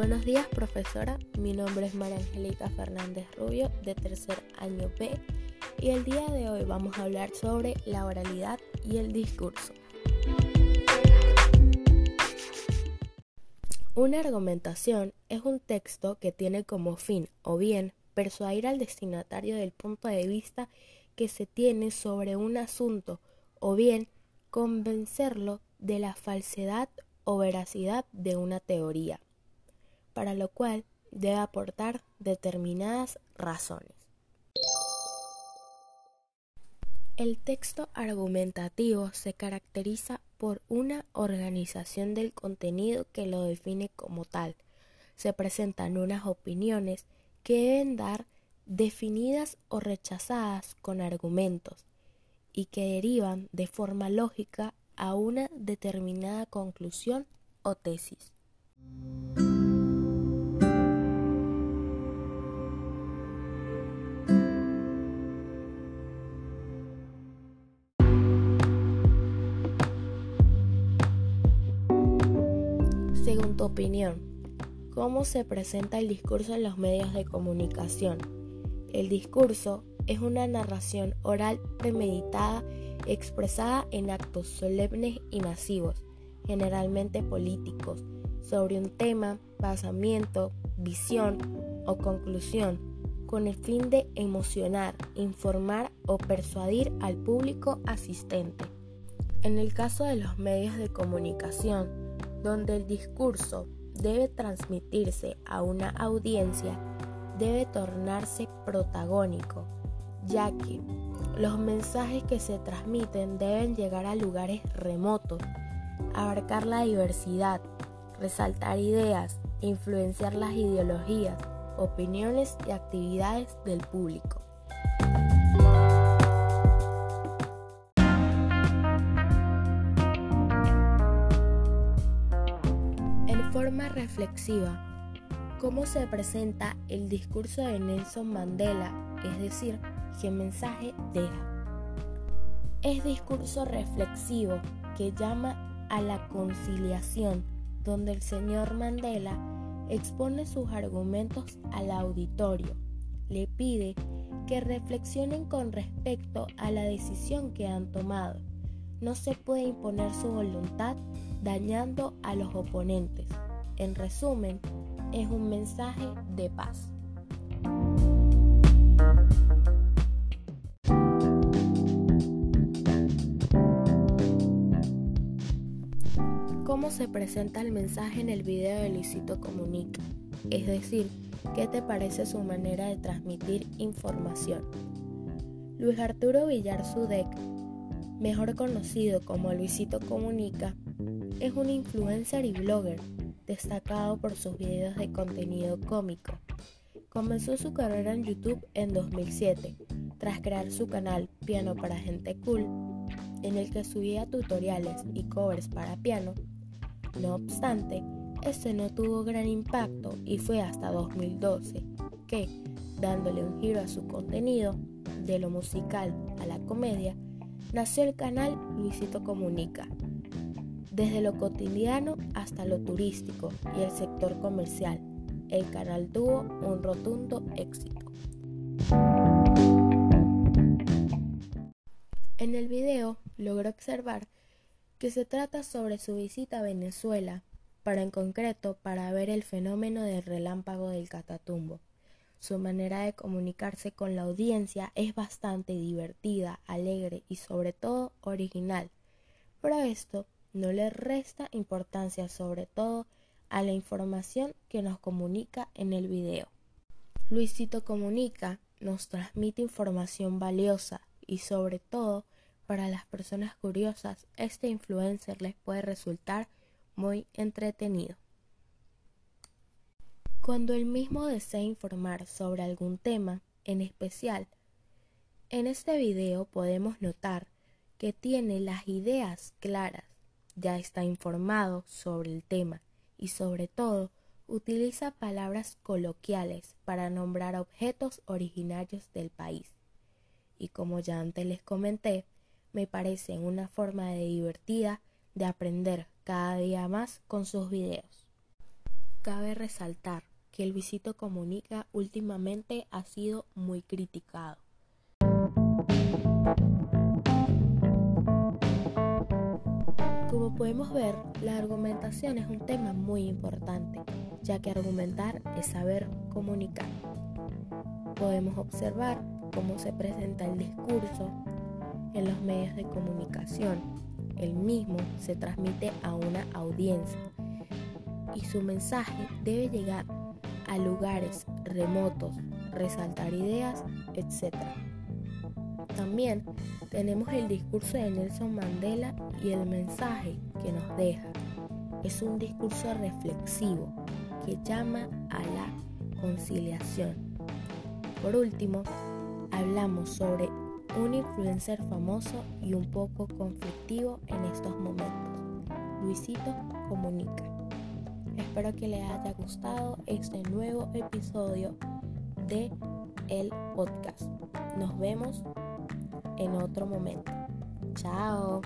Buenos días, profesora. Mi nombre es María Angélica Fernández Rubio, de tercer año B, y el día de hoy vamos a hablar sobre la oralidad y el discurso. Una argumentación es un texto que tiene como fin o bien persuadir al destinatario del punto de vista que se tiene sobre un asunto o bien convencerlo de la falsedad o veracidad de una teoría, para lo cual debe aportar determinadas razones. El texto argumentativo se caracteriza por una organización del contenido que lo define como tal. Se presentan unas opiniones que deben dar definidas o rechazadas con argumentos y que derivan de forma lógica a una determinada conclusión o tesis. Según tu opinión, ¿cómo se presenta el discurso en los medios de comunicación? El discurso es una narración oral premeditada expresada en actos solemnes y masivos, generalmente políticos, sobre un tema, pasamiento, visión o conclusión, con el fin de emocionar, informar o persuadir al público asistente. En el caso de los medios de comunicación, donde el discurso debe transmitirse a una audiencia, debe tornarse protagónico, ya que los mensajes que se transmiten deben llegar a lugares remotos, abarcar la diversidad, resaltar ideas, influenciar las ideologías, opiniones y actividades del público. Reflexiva, ¿cómo se presenta el discurso de Nelson Mandela, es decir, qué mensaje deja. Es discurso reflexivo que llama a la conciliación, donde el señor Mandela expone sus argumentos al auditorio. Le pide que reflexionen con respecto a la decisión que han tomado. No se puede imponer su voluntad dañando a los oponentes. En resumen, es un mensaje de paz. ¿Cómo se presenta el mensaje en el video de Luisito Comunica? Es decir, ¿qué te parece su manera de transmitir información? Luis Arturo Villar Sudek, mejor conocido como Luisito Comunica, es un influencer y blogger destacado por sus videos de contenido cómico. Comenzó su carrera en YouTube en 2007, tras crear su canal Piano para Gente Cool, en el que subía tutoriales y covers para piano no obstante, este no tuvo gran impacto y fue hasta 2012 que, dándole un giro a su contenido, de lo musical a la comedia, nació el canal Luisito Comunica. Desde lo cotidiano hasta lo turístico y el sector comercial, el canal tuvo un rotundo éxito. En el video logró observar que se trata sobre su visita a Venezuela, para en concreto para ver el fenómeno del relámpago del Catatumbo. Su manera de comunicarse con la audiencia es bastante divertida, alegre y sobre todo original. Pero esto no le resta importancia sobre todo a la información que nos comunica en el video. Luisito Comunica nos transmite información valiosa y sobre todo para las personas curiosas, este influencer les puede resultar muy entretenido. Cuando el mismo desea informar sobre algún tema en especial, en este video podemos notar que tiene las ideas claras, ya está informado sobre el tema y sobre todo utiliza palabras coloquiales para nombrar objetos originarios del país. Y como ya antes les comenté, me parece una forma de divertida de aprender cada día más con sus videos. Cabe resaltar que el Visito Comunica últimamente ha sido muy criticado. Podemos ver, la argumentación es un tema muy importante, ya que argumentar es saber comunicar. Podemos observar cómo se presenta el discurso en los medios de comunicación. El mismo se transmite a una audiencia y su mensaje debe llegar a lugares remotos, resaltar ideas, etc. También tenemos el discurso de Nelson Mandela y el mensaje que nos deja. Es un discurso reflexivo que llama a la conciliación. Por último, hablamos sobre un influencer famoso y un poco conflictivo en estos momentos. Luisito Comunica. Espero que les haya gustado este nuevo episodio de el podcast. Nos vemos en otro momento. Chao.